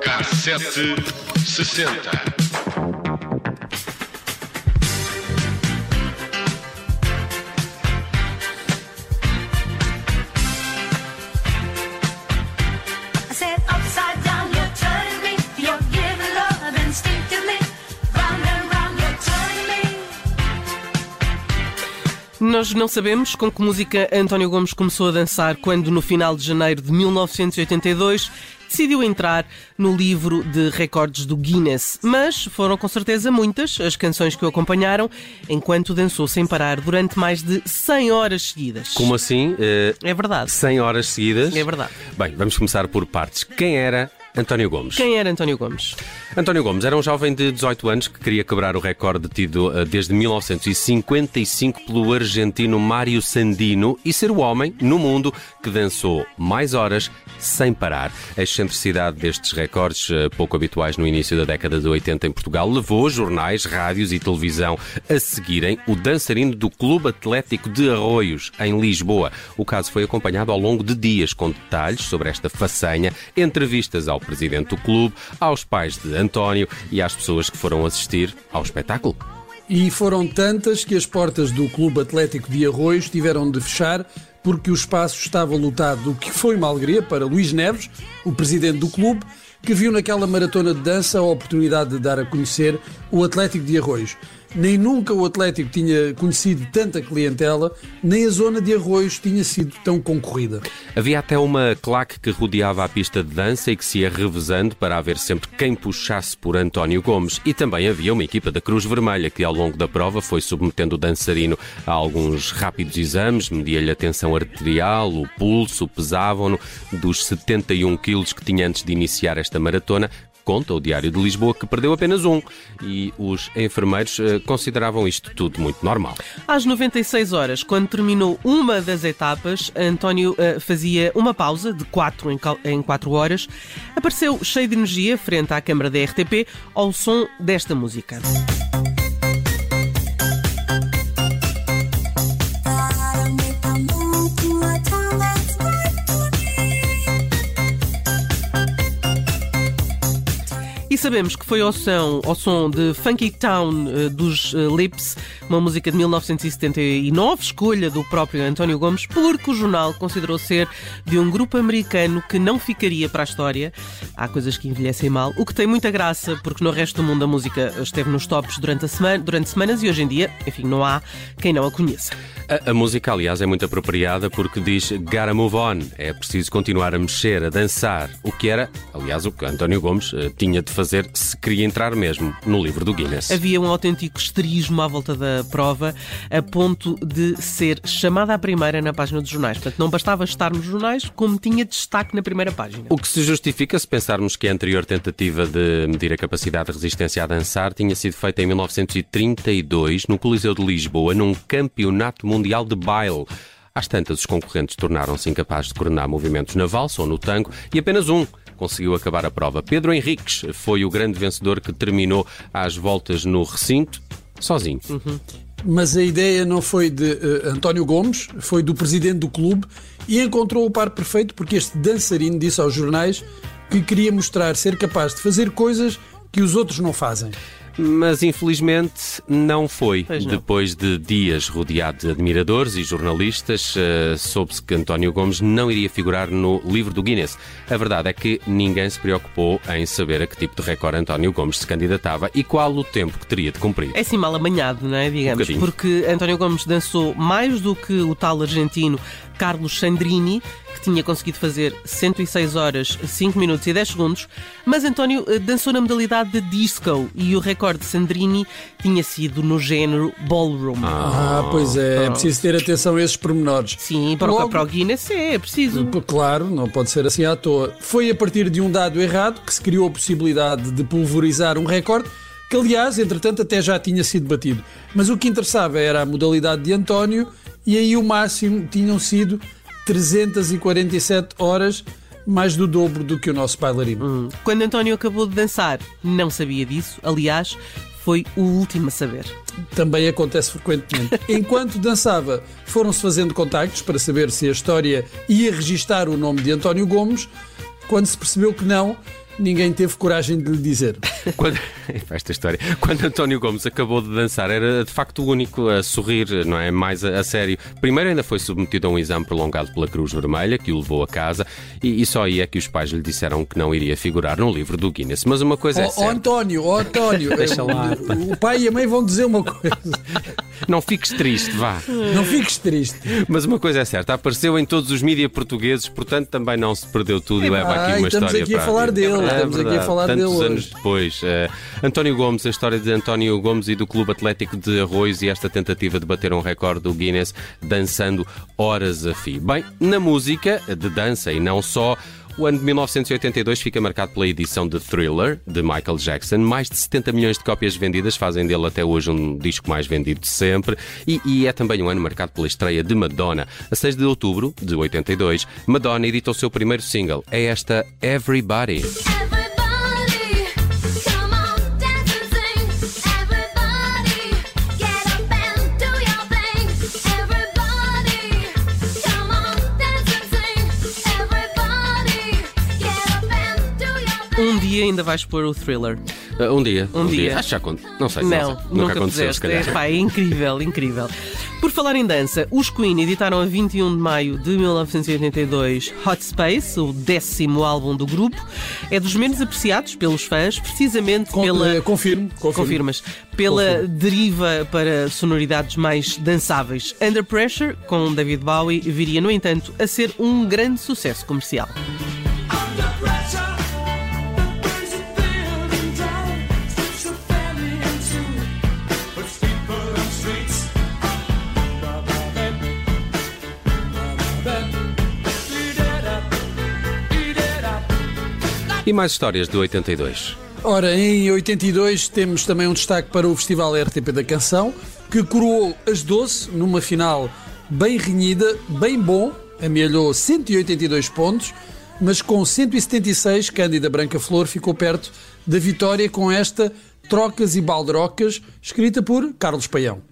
Cassete sessenta. Nós não sabemos com que música António Gomes começou a dançar quando, no final de janeiro de 1982, decidiu entrar no livro de recordes do Guinness. Mas foram com certeza muitas as canções que o acompanharam enquanto dançou sem parar durante mais de 100 horas seguidas. Como assim? eh, É verdade. 100 horas seguidas? É verdade. Bem, vamos começar por partes. Quem era António Gomes? Quem era António Gomes? António Gomes era um jovem de 18 anos que queria quebrar o recorde tido eh, desde 1955 pelo argentino Mário Sandino e ser o homem no mundo que dançou mais horas sem parar. A excentricidade destes recordes, eh, pouco habituais no início da década de 80 em Portugal, levou jornais, rádios e televisão a seguirem o dançarino do Clube Atlético de Arroios, em Lisboa. O caso foi acompanhado ao longo de dias com detalhes sobre esta façanha, entrevistas ao presidente do clube, aos pais de António e às pessoas que foram assistir ao espetáculo. E foram tantas que as portas do Clube Atlético de Arroios tiveram de fechar porque o espaço estava lotado, o que foi uma alegria para Luís Neves, o presidente do clube, que viu naquela maratona de dança a oportunidade de dar a conhecer o Atlético de Arroios. Nem nunca o Atlético tinha conhecido tanta clientela, nem a zona de Arroios tinha sido tão concorrida. Havia até uma claque que rodeava a pista de dança e que se ia revezando para haver sempre quem puxasse por António Gomes. E também havia uma equipa da Cruz Vermelha que, ao longo da prova, foi submetendo o dançarino a alguns rápidos exames, media-lhe a tensão arterial, o pulso, pesavam-no dos 71 quilos que tinha antes de iniciar esta maratona. Conta o Diário de Lisboa que perdeu apenas um e os enfermeiros eh, consideravam isto tudo muito normal. Às 96 horas, quando terminou uma das etapas, António eh, fazia uma pausa de 4 em, cal- em 4 horas. Apareceu cheio de energia frente à câmara da RTP ao som desta música. Sabemos que foi ao som, ao som de Funky Town eh, dos eh, Lips, uma música de 1979, escolha do próprio António Gomes, porque o jornal considerou ser de um grupo americano que não ficaria para a história. Há coisas que envelhecem mal, o que tem muita graça, porque no resto do mundo a música esteve nos tops durante, a semana, durante semanas e hoje em dia, enfim, não há quem não a conheça. A, a música, aliás, é muito apropriada porque diz gotta move on. É preciso continuar a mexer, a dançar. O que era, aliás, o que António Gomes eh, tinha de fazer se queria entrar mesmo no livro do Guinness. Havia um autêntico esterismo à volta da prova, a ponto de ser chamada à primeira na página dos jornais. Portanto, não bastava estar nos jornais, como tinha destaque na primeira página. O que se justifica se pensarmos que a anterior tentativa de medir a capacidade de resistência a dançar tinha sido feita em 1932 no Coliseu de Lisboa, num campeonato mundial de baile. Às tantas, os concorrentes tornaram-se incapazes de coordenar movimentos na valsa ou no tango e apenas um conseguiu acabar a prova. Pedro Henriques foi o grande vencedor que terminou às voltas no recinto sozinho. Mas a ideia não foi de eh, António Gomes, foi do presidente do clube e encontrou o par perfeito porque este dançarino disse aos jornais que queria mostrar ser capaz de fazer coisas que os outros não fazem. Mas infelizmente não foi. Não. Depois de dias rodeado de admiradores e jornalistas, eh, soube-se que António Gomes não iria figurar no livro do Guinness. A verdade é que ninguém se preocupou em saber a que tipo de recorde António Gomes se candidatava e qual o tempo que teria de cumprir. É assim mal amanhado, não é? Digamos. bocadinho. porque António Gomes dançou mais do que o tal argentino Carlos Sandrini, que tinha conseguido fazer 106 horas, 5 minutos e 10 segundos, mas António eh, dançou na modalidade de disco e o recorde de Sandrini tinha sido no género ballroom. Ah, pois é, é preciso ter atenção a esses pormenores. Sim, para, o- Logo- para o Guinness é, é preciso. Claro, não pode ser assim à toa. Foi a partir de um dado errado que se criou a possibilidade de pulverizar um recorde, que aliás, entretanto, até já tinha sido batido. Mas o que interessava era a modalidade de António, e aí o máximo tinham sido 347 horas, mais do dobro do que o nosso bailarino. Quando António acabou de dançar, não sabia disso. Aliás, foi o último a saber. Também acontece frequentemente. Enquanto dançava, foram-se fazendo contactos para saber se a história ia registar o nome de António Gomes. Quando se percebeu que não, ninguém teve coragem de lhe dizer. Quando, esta história. Quando António Gomes acabou de dançar, era de facto o único a sorrir, não é? Mais a, a sério. Primeiro ainda foi submetido a um exame prolongado pela Cruz Vermelha, que o levou a casa, e, e só aí é que os pais lhe disseram que não iria figurar no livro do Guinness. Mas uma coisa é Ó ó, certa. António, ó António, Deixa lá, o pai e a mãe vão dizer uma coisa. Não fiques triste, vá. Não fiques triste. Mas uma coisa é certa, apareceu em todos os mídias portugueses, portanto também não se perdeu tudo e leva aqui uma estamos história aqui a falar vida. Dele, É estamos aqui a verdade, falar tantos dele anos hoje. depois. eh, António Gomes, a história de António Gomes e do Clube Atlético de Arroios e esta tentativa de bater um recorde do Guinness dançando horas a fio. Bem, na música de dança e não só. O ano de 1982 fica marcado pela edição de Thriller, de Michael Jackson. Mais de 70 milhões de cópias vendidas fazem dele até hoje um disco mais vendido de sempre. E, e é também um ano marcado pela estreia de Madonna. A 6 de outubro de 82, Madonna edita o seu primeiro single. É esta Everybody. Everybody, dia ainda vais pôr o thriller. Uh, um dia. Um dia. Acho que já conto. Não sei. Não, sei. nunca, Nunca aconteceu, se calhar. É, pá, é incrível, incrível. Por falar em dança, os Queen editaram a 21 de maio de 1982 Hot Space, o décimo álbum do grupo. É dos menos apreciados pelos fãs, precisamente Com- pela. eh, confirmo, confirmo. Confirmas. Pela deriva para sonoridades mais dançáveis. Under Pressure, com David Bowie, viria, no entanto, a ser um grande sucesso comercial. E mais histórias do 82. Ora, em 82 temos também um destaque para o Festival RTP da Canção, que coroou as Doce numa final bem renhida, bem bom, amealhou 182 pontos, mas com 176, Cândida Branca Flor ficou perto da vitória com esta Trocas e Baldrocas, escrita por Carlos Paião.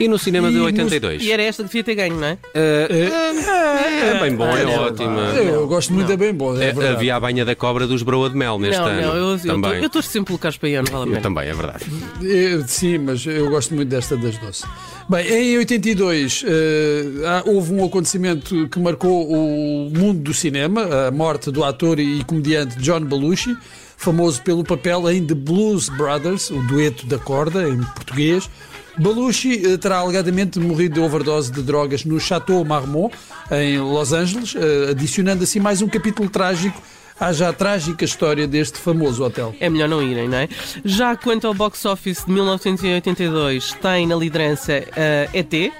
E no cinema de E no- 82? E era esta que devia ter ganho, não é? É bem bom, é, ótima. Eu gosto muito, é bem bom, é É, havia a banha da cobra dos Broa de Mel neste não, ano. não, eu, eu, também. eu estou sempre pelo Carlos Paião, não vale a Eu pena. também, é verdade. Sim, mas eu gosto muito desta das doce. Bem, em 82 eh, há- houve um acontecimento que marcou o mundo do cinema, a morte do ator e comediante John Belushi, famoso pelo papel em The Blues Brothers, o dueto da corda em português. Belushi eh, terá alegadamente morrido de overdose de drogas no Chateau Marmont, em Los Angeles, eh, adicionando assim mais um capítulo trágico à já trágica história deste famoso hotel. É melhor não irem, não é? Já quanto ao box office de 1982, tem na liderança eh, ET.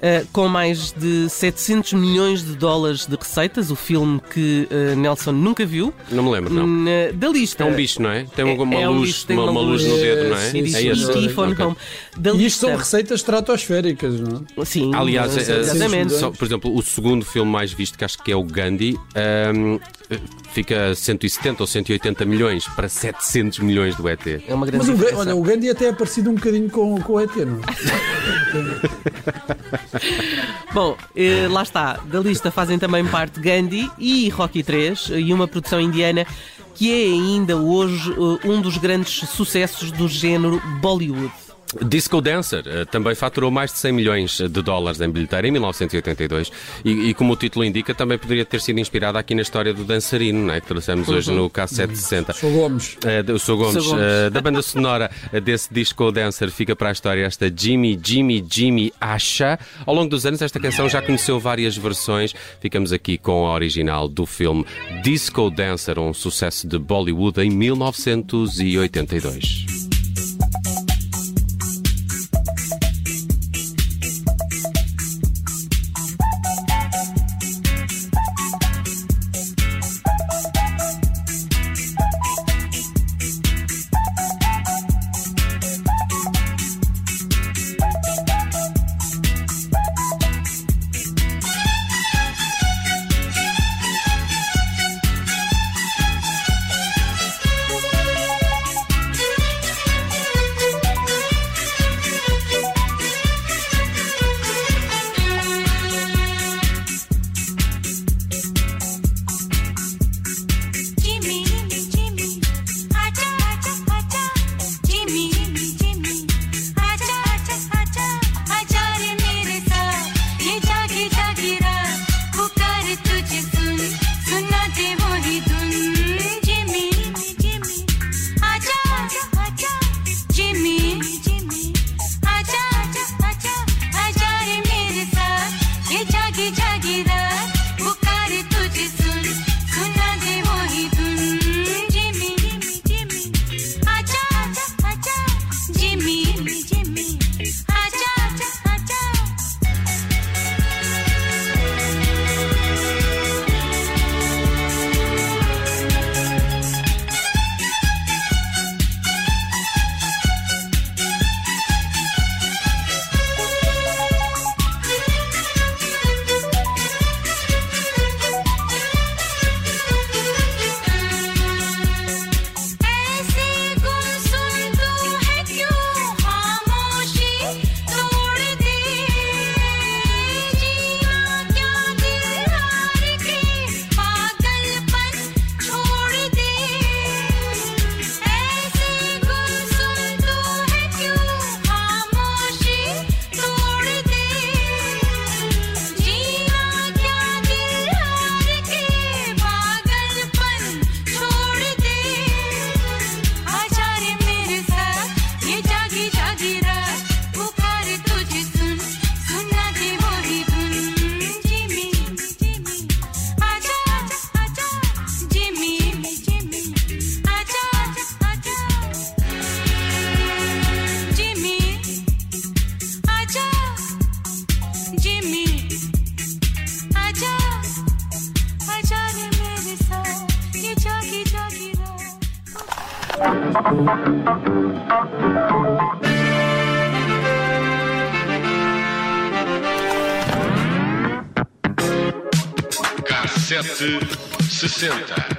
Eh, com mais de 700 milhões de dólares de receitas, o filme que eh, Nelson nunca viu. Não me lembro, não. Na- da lista. É um bicho, não é? Tem uma, uma É um luz, bicho, tem uma, uma uma luz no luz. dedo, não é? Sim, E Ok. Home. Da E isto são receitas estratosféricas, não é? Sim, Aliás, eh, eh, exatamente. só, por exemplo, o segundo filme mais visto, que acho que é o Gandhi, ahm, fica 170 ou 180 milhões para 700 milhões do ET. É uma grande Mas o, olha, o Gandhi até é parecido um bocadinho com, com o ET, não é? Bom, eh, lá está. Da lista fazem também parte Gandhi e Rocky 3 e uma produção indiana que é ainda hoje eh, um dos grandes sucessos do género Bollywood. Disco Dancer eh, também faturou mais de 100 milhões de dólares em bilheteira em 1982 e, e como o título indica, também poderia ter sido inspirado aqui na história do dançarino, não é? que trouxemos hoje no K760. Sou Gomes. Eu sou Gomes. Sou Gomes. Eh, da banda sonora desse disco dancer fica para a história esta Jimmy, Jimmy, Jimmy Asha. Ao longo dos anos, esta canção já conheceu várias versões. Ficamos aqui com a original do filme Disco Dancer, um sucesso de Bollywood em 1982. Cassete 60.